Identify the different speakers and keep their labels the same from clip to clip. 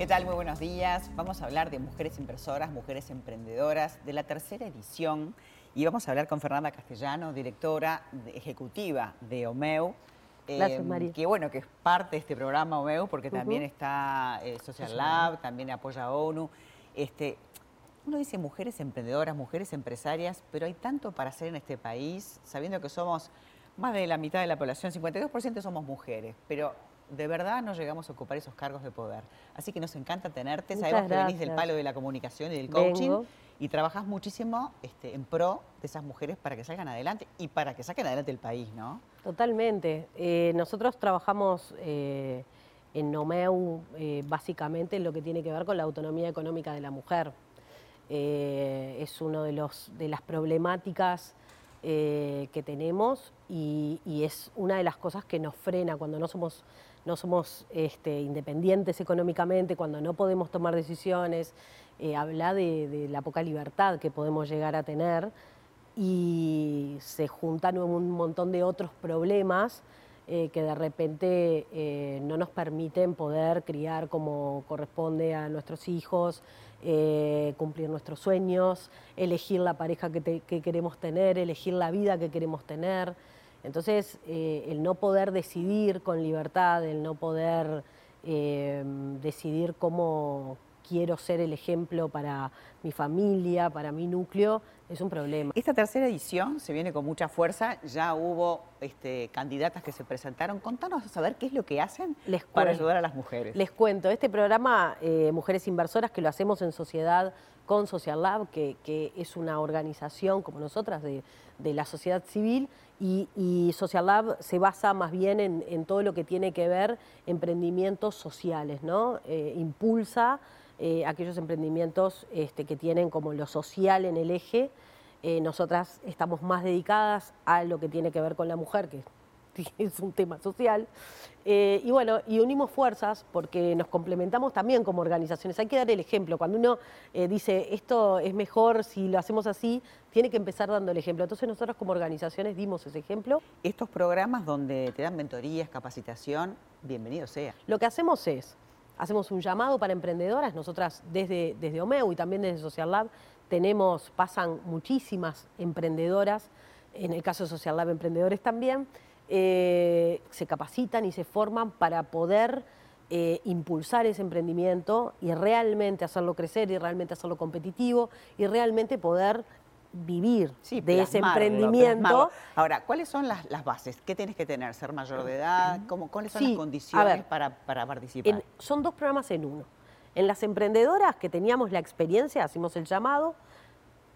Speaker 1: ¿Qué tal? Muy buenos días. Vamos a hablar de mujeres inversoras, mujeres emprendedoras, de la tercera edición. Y vamos a hablar con Fernanda Castellano, directora ejecutiva de OMEU.
Speaker 2: Gracias, María.
Speaker 1: Que bueno, que es parte de este programa OMEU, porque también está eh, Social Lab, también apoya a ONU. Este, uno dice mujeres emprendedoras, mujeres empresarias, pero hay tanto para hacer en este país, sabiendo que somos más de la mitad de la población, 52% somos mujeres, pero de verdad no llegamos a ocupar esos cargos de poder. Así que nos encanta tenerte,
Speaker 2: Muchas
Speaker 1: sabemos que venís del palo de la comunicación y del coaching
Speaker 2: Vengo.
Speaker 1: y trabajas muchísimo este, en pro de esas mujeres para que salgan adelante y para que saquen adelante el país, ¿no?
Speaker 2: Totalmente. Eh, nosotros trabajamos eh, en Nomeu eh, básicamente en lo que tiene que ver con la autonomía económica de la mujer. Es una de, los, de las problemáticas eh, que tenemos y, y es una de las cosas que nos frena cuando no somos, no somos este, independientes económicamente, cuando no podemos tomar decisiones. Eh, habla de, la poca libertad que podemos llegar a tener y se juntan un montón de otros problemas eh, que de repente eh, no nos permiten poder criar como corresponde a nuestros hijos, cumplir nuestros sueños, elegir la pareja que queremos tener, elegir la vida que queremos tener. Entonces, eh, el no poder decidir con libertad, el no poder eh, decidir cómo quiero ser el ejemplo para mi familia, para mi núcleo, es un problema.
Speaker 1: Esta tercera edición se viene con mucha fuerza, ya hubo este, candidatas que se presentaron. Contanos a saber qué es lo que hacen
Speaker 2: Les
Speaker 1: para ayudar a las mujeres.
Speaker 2: Les cuento, este programa eh, Mujeres Inversoras, que lo hacemos en sociedad con Social Lab, que, es una organización como nosotras de, la sociedad civil, y, Social Lab se basa más bien en, en todo lo que tiene que ver emprendimientos sociales, ¿no? Eh, impulsa eh, aquellos emprendimientos este, que tienen como lo social en el eje. Eh, nosotras estamos más dedicadas a lo que tiene que ver con la mujer, que es un tema social. Eh, y bueno, y unimos fuerzas porque nos complementamos también como organizaciones. Hay que dar el ejemplo. Cuando uno eh, dice esto es mejor si lo hacemos así, tiene que empezar dando el ejemplo. Entonces nosotros como organizaciones dimos ese ejemplo.
Speaker 1: Estos programas donde te dan mentorías, capacitación, bienvenido sea.
Speaker 2: Lo que hacemos es, hacemos un llamado para emprendedoras. Nosotras desde, desde OMEU y también desde Social Lab tenemos, pasan muchísimas emprendedoras, en el caso de Social Lab emprendedores también, eh, se capacitan y se forman para poder eh, impulsar ese emprendimiento y realmente hacerlo crecer y realmente hacerlo competitivo y realmente poder vivir
Speaker 1: Sí,
Speaker 2: de ese emprendimiento.
Speaker 1: plasmarlo. Ahora, ¿cuáles son las, las bases? ¿Qué tienes que tener? ¿Ser mayor de edad? ¿Cómo, ¿Cuáles son
Speaker 2: Sí,
Speaker 1: las condiciones
Speaker 2: ver,
Speaker 1: para, para participar?
Speaker 2: En- son dos programas en uno. En las emprendedoras que teníamos la experiencia, hacemos el llamado,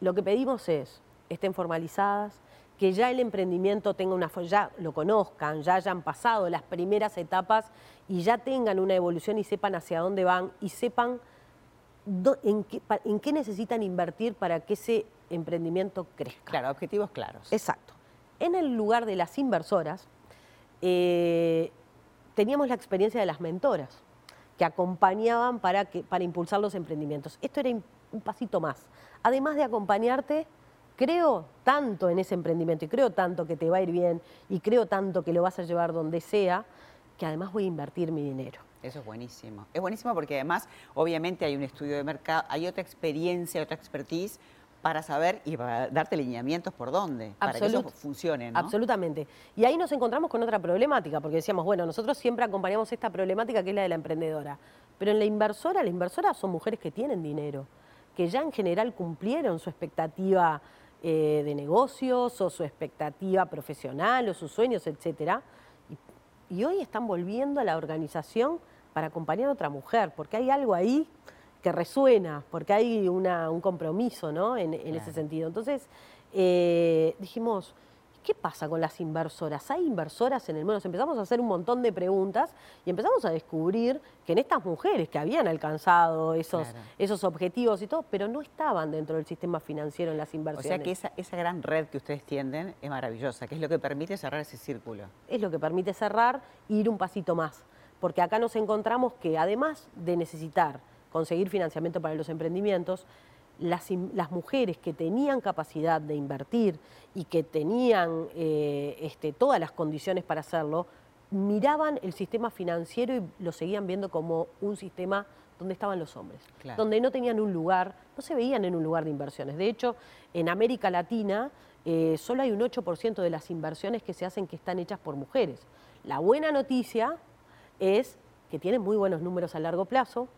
Speaker 2: lo que pedimos es, estén formalizadas, que ya el emprendimiento tenga una, ya lo conozcan, ya hayan pasado las primeras etapas y ya tengan una evolución y sepan hacia dónde van y sepan do- en, qué, pa- en qué necesitan invertir para que ese emprendimiento crezca.
Speaker 1: Claro, objetivos claros.
Speaker 2: Exacto. En el lugar de las inversoras, eh, teníamos la experiencia de las mentoras, que acompañaban para, que, para impulsar los emprendimientos. Esto era un pasito más. Además de acompañarte, creo tanto en ese emprendimiento y creo tanto que te va a ir bien y creo tanto que lo vas a llevar donde sea, que además voy a invertir mi dinero.
Speaker 1: Eso es buenísimo. Es buenísimo porque además, obviamente, hay un estudio de mercado, hay otra experiencia, otra expertise para saber y para darte lineamientos por dónde, para que eso funcione, ¿no?
Speaker 2: Absolutamente. Y ahí nos encontramos con otra problemática, porque decíamos, bueno, nosotros siempre acompañamos esta problemática que es la de la emprendedora. Pero en la inversora, la inversora son mujeres que tienen dinero, que ya en general cumplieron su expectativa eh, de negocios o su expectativa profesional o sus sueños, etcétera. Y, y hoy están volviendo a la organización para acompañar a otra mujer, porque hay algo ahí que resuena, porque hay una- un compromiso ¿no? en, en ese sentido. Entonces, eh, dijimos, ¿qué pasa con las inversoras? ¿Hay inversoras en el mundo? Nos empezamos a hacer un montón de preguntas y empezamos a descubrir que en estas mujeres que habían alcanzado esos,
Speaker 1: Claro.
Speaker 2: esos objetivos y todo, pero no estaban dentro del sistema financiero en las
Speaker 1: O
Speaker 2: inversiones.
Speaker 1: sea que esa, esa gran red que ustedes tienden es maravillosa, que es lo que permite cerrar ese círculo.
Speaker 2: es lo que permite cerrar e ir un pasito más. Porque acá nos encontramos que además de necesitar conseguir financiamiento para los emprendimientos, las, mujeres que tenían capacidad de invertir y que tenían eh, este, todas las condiciones para hacerlo, miraban el sistema financiero y lo seguían viendo como un sistema donde estaban los hombres, donde no tenían un lugar, no se veían en un lugar de inversiones. De hecho, en América Latina eh, solo hay un 8% de las inversiones que se hacen que están hechas por mujeres. La buena noticia es que tienen muy buenos números a largo plazo.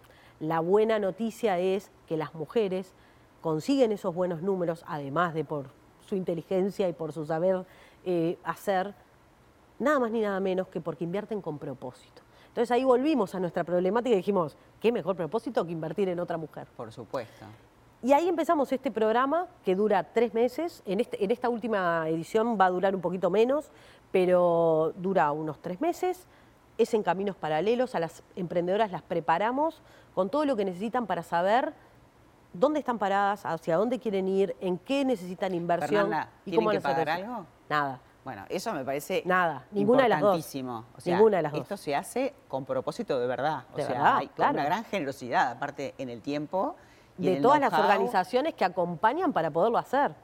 Speaker 2: La buena noticia es que las mujeres consiguen esos buenos números, además de por su inteligencia y por su saber eh, hacer, nada más ni nada menos que porque invierten con propósito. Entonces ahí volvimos a nuestra problemática y dijimos, ¿qué mejor propósito que invertir en otra mujer?
Speaker 1: Por supuesto.
Speaker 2: Y ahí empezamos este programa que dura tres meses. En, este, en esta última edición va a durar un poquito menos, pero dura unos tres meses. Es en caminos paralelos. A las emprendedoras las preparamos con todo lo que necesitan para saber dónde están paradas, hacia dónde quieren ir, en qué necesitan inversión.
Speaker 1: y cómo que pagar algo?
Speaker 2: Nada.
Speaker 1: Bueno, eso me parece
Speaker 2: Nada, ninguna de las dos.
Speaker 1: O sea, ninguna de las dos. Esto se hace con propósito de verdad. O sea, hay una gran generosidad, aparte en el tiempo.
Speaker 2: de todas las organizaciones que acompañan para poderlo hacer.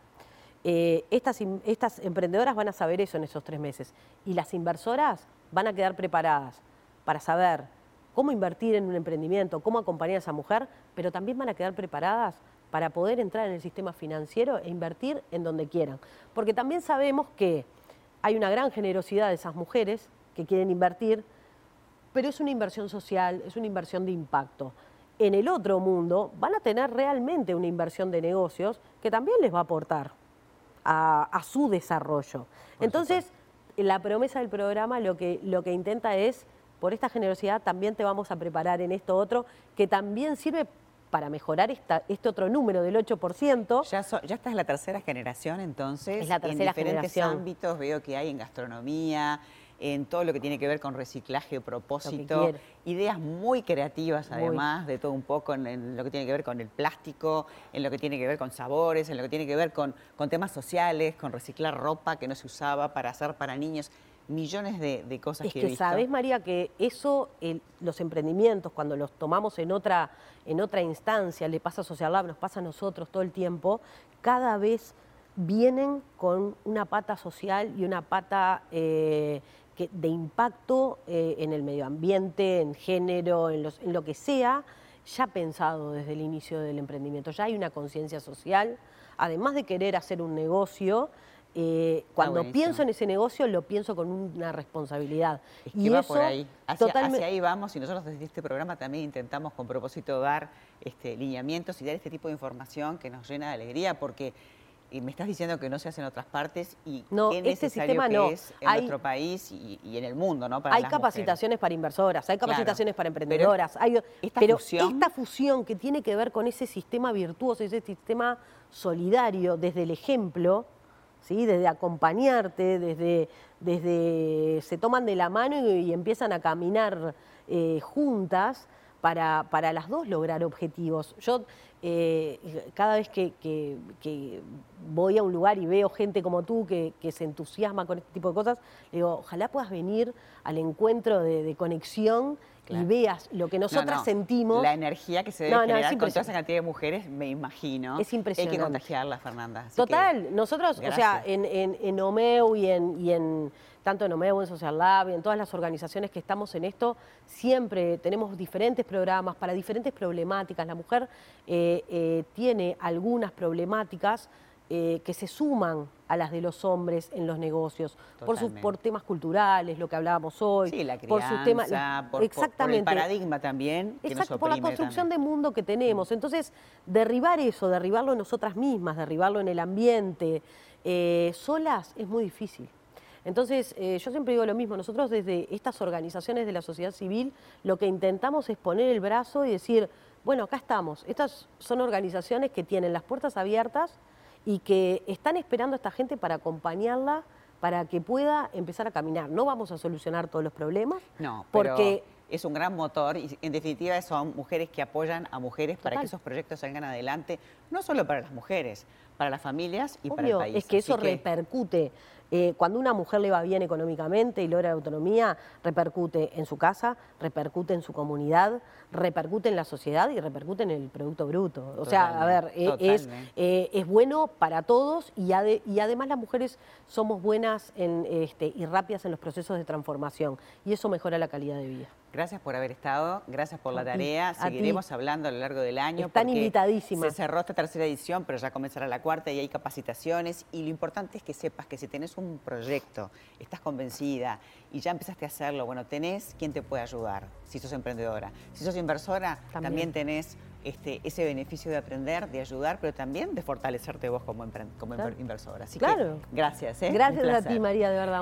Speaker 2: Eh, estas, estas emprendedoras van a saber eso en esos tres meses. Y las inversoras van a quedar preparadas para saber cómo invertir en un emprendimiento, cómo acompañar a esa mujer, pero también van a quedar preparadas para poder entrar en el sistema financiero e invertir en donde quieran. Porque también sabemos que hay una gran generosidad de esas mujeres que quieren invertir, pero es una inversión social, es una inversión de impacto. En el otro mundo van a tener realmente una inversión de negocios que también les va a aportar a, su desarrollo. Entonces, la promesa del programa lo que, lo que intenta es, por esta generosidad también te vamos a preparar en esto otro, que también sirve para mejorar este otro número del 8%.
Speaker 1: Ya, ya esta es la tercera generación, entonces. Es la tercera en diferentes ámbitos veo que hay en gastronomía, en todo lo que tiene que ver con reciclaje, propósito, ideas muy creativas además, de todo un poco en, lo que tiene que ver con el plástico, en lo que tiene que ver con sabores, en lo que tiene que ver con, con temas sociales, con reciclar ropa que no se usaba para hacer para niños millones de, cosas que,
Speaker 2: he
Speaker 1: visto.
Speaker 2: sabes, María, que eso, los emprendimientos, cuando los tomamos en otra, en otra instancia, le pasa a Social Lab, nos pasa a nosotros todo el tiempo, cada vez vienen con una pata social y una pata eh, de impacto eh, en el medio ambiente, en género, en, en lo que sea, ya pensado desde el inicio del emprendimiento. Ya hay una conciencia social, además de querer hacer un negocio, eh, cuando pienso en ese negocio lo pienso con una responsabilidad.
Speaker 1: y va por ahí. Hacia, ahí vamos y nosotros desde este programa también intentamos con propósito dar este, lineamientos y dar este tipo de información que nos llena de alegría porque me estás diciendo que no se hace en otras partes y
Speaker 2: no,
Speaker 1: qué
Speaker 2: este
Speaker 1: necesario
Speaker 2: sistema
Speaker 1: que es en nuestro país y, en el mundo, ¿no?
Speaker 2: hay capacitaciones para inversoras, hay capacitaciones para emprendedoras, pero, pero esta fusión que tiene que ver con ese sistema virtuoso, ese sistema solidario desde el ejemplo, desde acompañarte, desde, desde se toman de la mano y, empiezan a caminar eh, juntas para, para, las dos lograr objetivos. Yo eh, cada vez que, voy a un lugar y veo gente como tú que, se entusiasma con este tipo de cosas, digo, ojalá puedas venir al encuentro de conexión y veas lo que nosotras sentimos.
Speaker 1: La energía que se debe generar con toda esa cantidad de mujeres, me imagino.
Speaker 2: Es impresionante.
Speaker 1: Hay que contagiarla, Fernanda.
Speaker 2: Total, nosotros, o sea, en, en, en OMEU y en, y en tanto en OMEU, en Social Lab, y en todas las organizaciones que estamos en esto, siempre tenemos diferentes programas para diferentes problemáticas. La mujer eh, eh, tiene algunas problemáticas eh, que se suman a las de los hombres en los negocios, por, por temas culturales, lo que hablábamos hoy,
Speaker 1: sí, la por sus temas, exactamente, el paradigma también.
Speaker 2: Exacto, por la construcción de mundo que tenemos. Entonces, derribar eso, derribarlo en nosotras mismas, derribarlo en el ambiente, eh, solas es muy difícil. Entonces, eh, yo siempre digo lo mismo, nosotros desde estas organizaciones de la sociedad civil lo que intentamos es poner el brazo y decir, bueno, acá estamos, estas son organizaciones que tienen las puertas abiertas, y que están esperando a esta gente para acompañarla para que pueda empezar a caminar. No vamos a solucionar todos los problemas.
Speaker 1: No, porque es un gran motor y en definitiva son mujeres que apoyan a mujeres para que esos proyectos salgan adelante, no solo para las mujeres, para las familias y para el país.
Speaker 2: Es que eso repercute eh, cuando una mujer le va bien económicamente y logra autonomía, repercute en su casa, repercute en su comunidad, repercute en la sociedad y repercute en el Producto Bruto. O sea, a ver, eh, es, eh, es bueno para todos y, y, además las mujeres somos buenas en, este, y rápidas en los procesos de transformación y eso mejora la calidad de vida.
Speaker 1: Gracias por haber estado, gracias por la tarea. Seguiremos hablando a lo largo del año.
Speaker 2: Están invitadísimas.
Speaker 1: Se cerró esta tercera edición, pero ya comenzará la cuarta y hay capacitaciones. Y lo importante es que sepas que si tenés un proyecto, estás convencida y ya empezaste a hacerlo, bueno, tenés quien te puede ayudar si sos emprendedora. Si sos inversora, también, tenés este, ese beneficio de aprender, de ayudar, pero también de fortalecerte vos como, como inversora. Así
Speaker 2: claro.
Speaker 1: que gracias. ¿eh?
Speaker 2: Gracias a ti, María, de verdad.